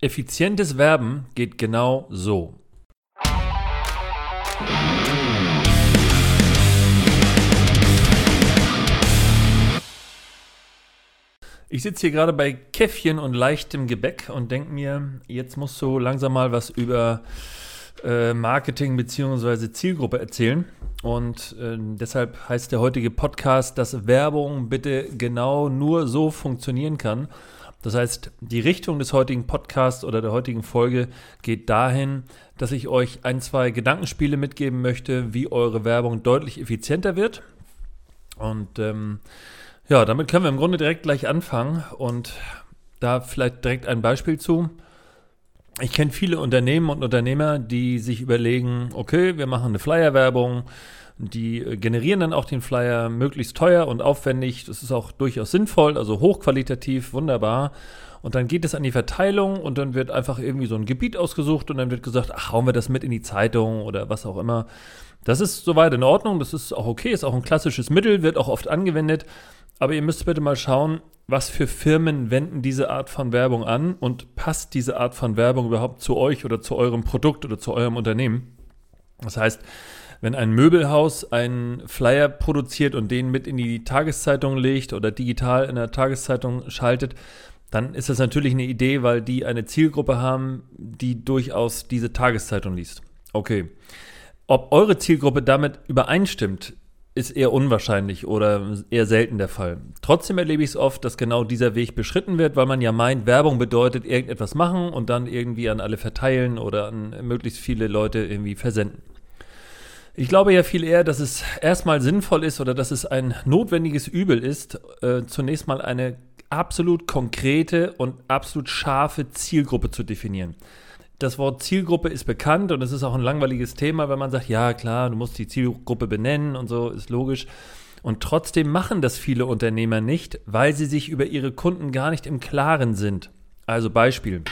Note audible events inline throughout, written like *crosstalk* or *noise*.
Effizientes Werben geht genau so. Ich sitze hier gerade bei Käffchen und leichtem Gebäck und denke mir, jetzt musst du langsam mal was über äh, Marketing bzw. Zielgruppe erzählen. Und äh, deshalb heißt der heutige Podcast, dass Werbung bitte genau nur so funktionieren kann. Das heißt, die Richtung des heutigen Podcasts oder der heutigen Folge geht dahin, dass ich euch ein, zwei Gedankenspiele mitgeben möchte, wie eure Werbung deutlich effizienter wird. Und ähm, ja, damit können wir im Grunde direkt gleich anfangen und da vielleicht direkt ein Beispiel zu ich kenne viele Unternehmen und Unternehmer, die sich überlegen, okay, wir machen eine Flyer-Werbung, die äh, generieren dann auch den Flyer möglichst teuer und aufwendig. Das ist auch durchaus sinnvoll, also hochqualitativ, wunderbar. Und dann geht es an die Verteilung und dann wird einfach irgendwie so ein Gebiet ausgesucht und dann wird gesagt, ach, hauen wir das mit in die Zeitung oder was auch immer. Das ist soweit in Ordnung, das ist auch okay, ist auch ein klassisches Mittel, wird auch oft angewendet. Aber ihr müsst bitte mal schauen, was für Firmen wenden diese Art von Werbung an und passt diese Art von Werbung überhaupt zu euch oder zu eurem Produkt oder zu eurem Unternehmen? Das heißt, wenn ein Möbelhaus einen Flyer produziert und den mit in die Tageszeitung legt oder digital in der Tageszeitung schaltet, dann ist das natürlich eine Idee, weil die eine Zielgruppe haben, die durchaus diese Tageszeitung liest. Okay. Ob eure Zielgruppe damit übereinstimmt, ist eher unwahrscheinlich oder eher selten der Fall. Trotzdem erlebe ich es oft, dass genau dieser Weg beschritten wird, weil man ja meint, Werbung bedeutet irgendetwas machen und dann irgendwie an alle verteilen oder an möglichst viele Leute irgendwie versenden. Ich glaube ja viel eher, dass es erstmal sinnvoll ist oder dass es ein notwendiges Übel ist, äh, zunächst mal eine absolut konkrete und absolut scharfe Zielgruppe zu definieren das Wort Zielgruppe ist bekannt und es ist auch ein langweiliges Thema, wenn man sagt, ja klar, du musst die Zielgruppe benennen und so, ist logisch. Und trotzdem machen das viele Unternehmer nicht, weil sie sich über ihre Kunden gar nicht im Klaren sind. Also Beispiel.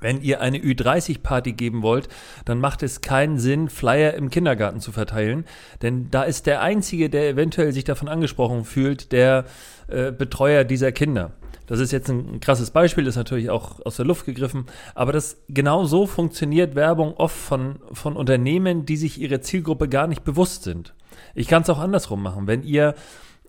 Wenn ihr eine Ü30-Party geben wollt, dann macht es keinen Sinn, Flyer im Kindergarten zu verteilen, denn da ist der Einzige, der eventuell sich davon angesprochen fühlt, der äh, Betreuer dieser Kinder. Das ist jetzt ein krasses Beispiel, ist natürlich auch aus der Luft gegriffen, aber das genau so funktioniert Werbung oft von, von Unternehmen, die sich ihrer Zielgruppe gar nicht bewusst sind. Ich kann es auch andersrum machen. Wenn ihr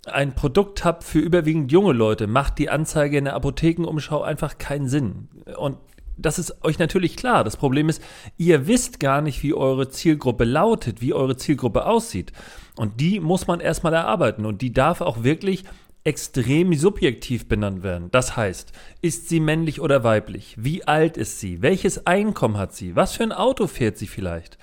ein Produkt habt für überwiegend junge Leute, macht die Anzeige in der Apothekenumschau einfach keinen Sinn. Und das ist euch natürlich klar. Das Problem ist, ihr wisst gar nicht, wie eure Zielgruppe lautet, wie eure Zielgruppe aussieht. Und die muss man erstmal erarbeiten. Und die darf auch wirklich extrem subjektiv benannt werden. Das heißt, ist sie männlich oder weiblich? Wie alt ist sie? Welches Einkommen hat sie? Was für ein Auto fährt sie vielleicht?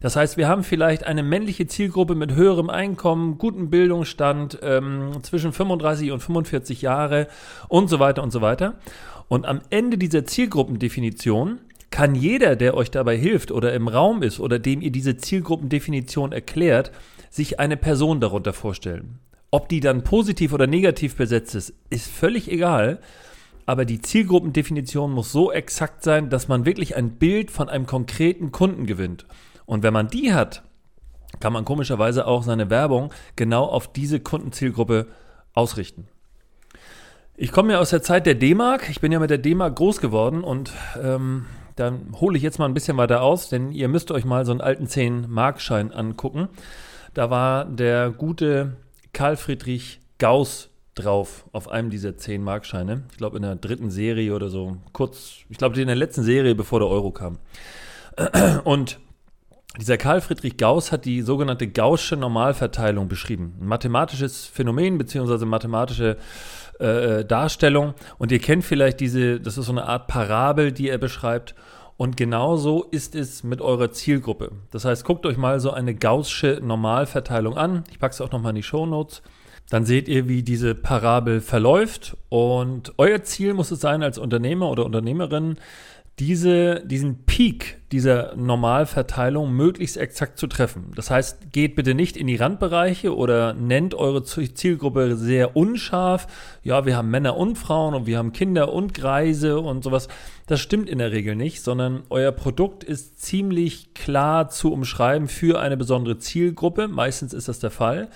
Das heißt, wir haben vielleicht eine männliche Zielgruppe mit höherem Einkommen, gutem Bildungsstand, ähm, zwischen 35 und 45 Jahre und so weiter und so weiter. Und am Ende dieser Zielgruppendefinition kann jeder, der euch dabei hilft oder im Raum ist oder dem ihr diese Zielgruppendefinition erklärt, sich eine Person darunter vorstellen. Ob die dann positiv oder negativ besetzt ist, ist völlig egal. Aber die Zielgruppendefinition muss so exakt sein, dass man wirklich ein Bild von einem konkreten Kunden gewinnt. Und wenn man die hat, kann man komischerweise auch seine Werbung genau auf diese Kundenzielgruppe ausrichten. Ich komme ja aus der Zeit der D-Mark. Ich bin ja mit der D-Mark groß geworden und ähm, dann hole ich jetzt mal ein bisschen weiter aus, denn ihr müsst euch mal so einen alten 10-Markschein angucken. Da war der gute Karl Friedrich Gauss drauf auf einem dieser 10 Markscheine. Ich glaube in der dritten Serie oder so. Kurz, ich glaube in der letzten Serie, bevor der Euro kam. *clears throat* Und dieser Karl Friedrich Gauss hat die sogenannte Gaußsche Normalverteilung beschrieben. Ein mathematisches Phänomen beziehungsweise mathematische äh, Darstellung. Und ihr kennt vielleicht diese, das ist so eine Art Parabel, die er beschreibt. Und genauso ist es mit eurer Zielgruppe. Das heißt, guckt euch mal so eine gaußsche Normalverteilung an. Ich packe es auch nochmal in die Show Notes. Dann seht ihr, wie diese Parabel verläuft. Und euer Ziel muss es sein, als Unternehmer oder Unternehmerin, diese, diesen Peak dieser Normalverteilung möglichst exakt zu treffen. Das heißt, geht bitte nicht in die Randbereiche oder nennt eure Zielgruppe sehr unscharf. Ja, wir haben Männer und Frauen und wir haben Kinder und Greise und sowas. Das stimmt in der Regel nicht, sondern euer Produkt ist ziemlich klar zu umschreiben für eine besondere Zielgruppe. Meistens ist das der Fall.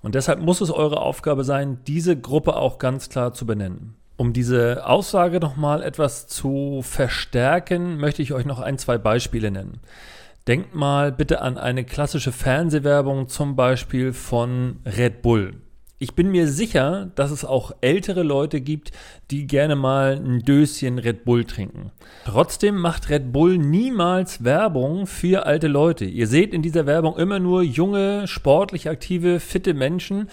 Und deshalb muss es eure Aufgabe sein, diese Gruppe auch ganz klar zu benennen. Um diese Aussage nochmal etwas zu verstärken, möchte ich euch noch ein, zwei Beispiele nennen. Denkt mal bitte an eine klassische Fernsehwerbung, zum Beispiel von Red Bull. Ich bin mir sicher, dass es auch ältere Leute gibt, die gerne mal ein Döschen Red Bull trinken. Trotzdem macht Red Bull niemals Werbung für alte Leute. Ihr seht in dieser Werbung immer nur junge, sportlich aktive, fitte Menschen,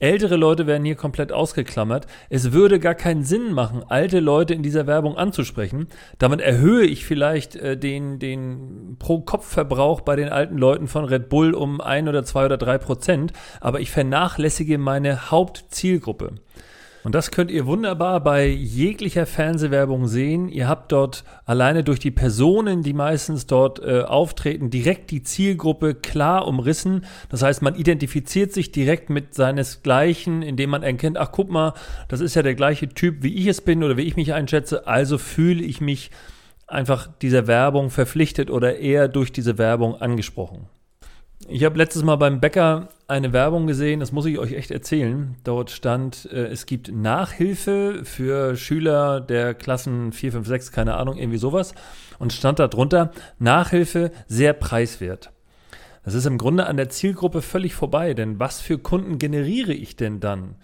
Ältere Leute werden hier komplett ausgeklammert. Es würde gar keinen Sinn machen, alte Leute in dieser Werbung anzusprechen. Damit erhöhe ich vielleicht äh, den, den Pro-Kopf-Verbrauch bei den alten Leuten von Red Bull um ein oder zwei oder drei Prozent. Aber ich vernachlässige meine Hauptzielgruppe. Und das könnt ihr wunderbar bei jeglicher Fernsehwerbung sehen. Ihr habt dort alleine durch die Personen, die meistens dort äh, auftreten, direkt die Zielgruppe klar umrissen. Das heißt, man identifiziert sich direkt mit seinesgleichen, indem man erkennt, ach guck mal, das ist ja der gleiche Typ, wie ich es bin oder wie ich mich einschätze. Also fühle ich mich einfach dieser Werbung verpflichtet oder eher durch diese Werbung angesprochen. Ich habe letztes Mal beim Bäcker eine Werbung gesehen, das muss ich euch echt erzählen. Dort stand, äh, es gibt Nachhilfe für Schüler der Klassen 4, 5, 6, keine Ahnung, irgendwie sowas. Und stand da drunter, Nachhilfe sehr preiswert. Das ist im Grunde an der Zielgruppe völlig vorbei, denn was für Kunden generiere ich denn dann?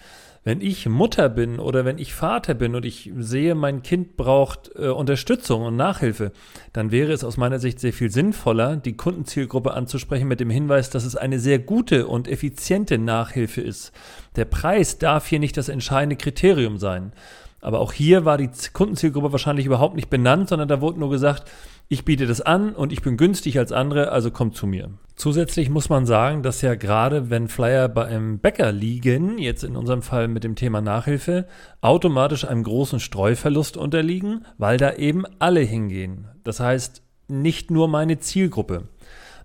Wenn ich Mutter bin oder wenn ich Vater bin und ich sehe, mein Kind braucht äh, Unterstützung und Nachhilfe, dann wäre es aus meiner Sicht sehr viel sinnvoller, die Kundenzielgruppe anzusprechen mit dem Hinweis, dass es eine sehr gute und effiziente Nachhilfe ist. Der Preis darf hier nicht das entscheidende Kriterium sein. Aber auch hier war die Kundenzielgruppe wahrscheinlich überhaupt nicht benannt, sondern da wurde nur gesagt, ich biete das an und ich bin günstig als andere, also kommt zu mir. Zusätzlich muss man sagen, dass ja gerade wenn Flyer bei einem Bäcker liegen, jetzt in unserem Fall mit dem Thema Nachhilfe, automatisch einem großen Streuverlust unterliegen, weil da eben alle hingehen. Das heißt, nicht nur meine Zielgruppe.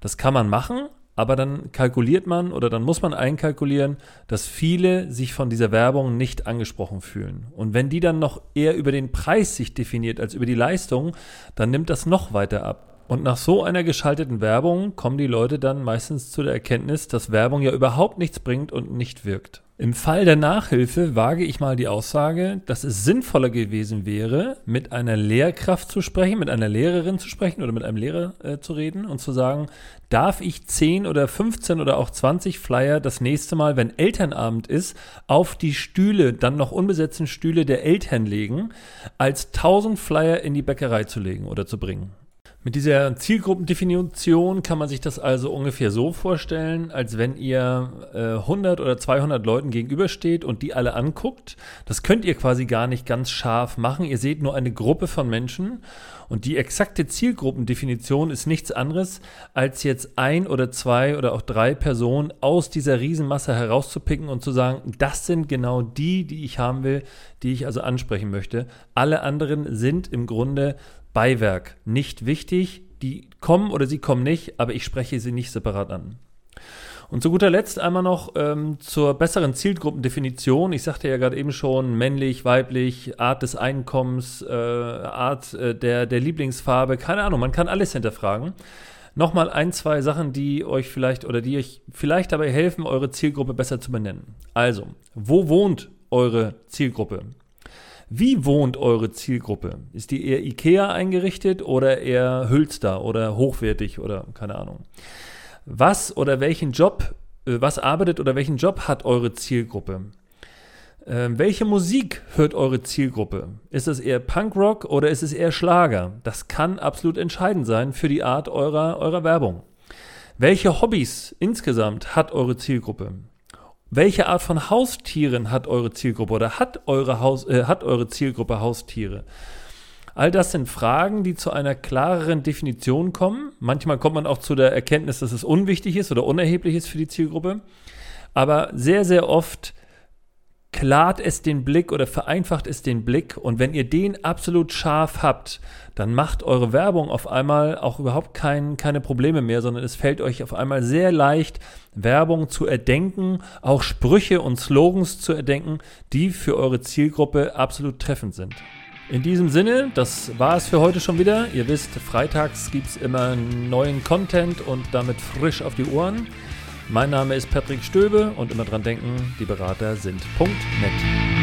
Das kann man machen, aber dann kalkuliert man oder dann muss man einkalkulieren, dass viele sich von dieser Werbung nicht angesprochen fühlen. Und wenn die dann noch eher über den Preis sich definiert als über die Leistung, dann nimmt das noch weiter ab. Und nach so einer geschalteten Werbung kommen die Leute dann meistens zu der Erkenntnis, dass Werbung ja überhaupt nichts bringt und nicht wirkt. Im Fall der Nachhilfe wage ich mal die Aussage, dass es sinnvoller gewesen wäre, mit einer Lehrkraft zu sprechen, mit einer Lehrerin zu sprechen oder mit einem Lehrer äh, zu reden und zu sagen, darf ich 10 oder 15 oder auch 20 Flyer das nächste Mal, wenn Elternabend ist, auf die Stühle, dann noch unbesetzten Stühle der Eltern legen, als 1000 Flyer in die Bäckerei zu legen oder zu bringen. Mit dieser Zielgruppendefinition kann man sich das also ungefähr so vorstellen, als wenn ihr äh, 100 oder 200 Leuten gegenübersteht und die alle anguckt. Das könnt ihr quasi gar nicht ganz scharf machen. Ihr seht nur eine Gruppe von Menschen und die exakte Zielgruppendefinition ist nichts anderes, als jetzt ein oder zwei oder auch drei Personen aus dieser Riesenmasse herauszupicken und zu sagen, das sind genau die, die ich haben will, die ich also ansprechen möchte. Alle anderen sind im Grunde Beiwerk, nicht wichtig. Die kommen oder sie kommen nicht, aber ich spreche sie nicht separat an. Und zu guter Letzt einmal noch ähm, zur besseren Zielgruppendefinition. Ich sagte ja gerade eben schon, männlich, weiblich, Art des Einkommens, äh, Art äh, der, der Lieblingsfarbe, keine Ahnung, man kann alles hinterfragen. Nochmal ein, zwei Sachen, die euch vielleicht oder die euch vielleicht dabei helfen, eure Zielgruppe besser zu benennen. Also, wo wohnt eure Zielgruppe? Wie wohnt eure Zielgruppe? Ist die eher IKEA eingerichtet oder eher Hülster oder hochwertig oder keine Ahnung? Was oder welchen Job, äh, was arbeitet oder welchen Job hat eure Zielgruppe? Ähm, welche Musik hört eure Zielgruppe? Ist es eher Punkrock oder ist es eher Schlager? Das kann absolut entscheidend sein für die Art eurer, eurer Werbung. Welche Hobbys insgesamt hat eure Zielgruppe? Welche Art von Haustieren hat eure Zielgruppe oder hat eure, Haus, äh, hat eure Zielgruppe Haustiere? All das sind Fragen, die zu einer klareren Definition kommen. Manchmal kommt man auch zu der Erkenntnis, dass es unwichtig ist oder unerheblich ist für die Zielgruppe. Aber sehr, sehr oft klart es den Blick oder vereinfacht es den Blick. Und wenn ihr den absolut scharf habt, dann macht eure Werbung auf einmal auch überhaupt kein, keine Probleme mehr, sondern es fällt euch auf einmal sehr leicht, Werbung zu erdenken, auch Sprüche und Slogans zu erdenken, die für eure Zielgruppe absolut treffend sind. In diesem Sinne, das war es für heute schon wieder. Ihr wisst, freitags gibt es immer neuen Content und damit frisch auf die Ohren. Mein Name ist Patrick Stöbe und immer dran denken, die Berater sind Punkt net.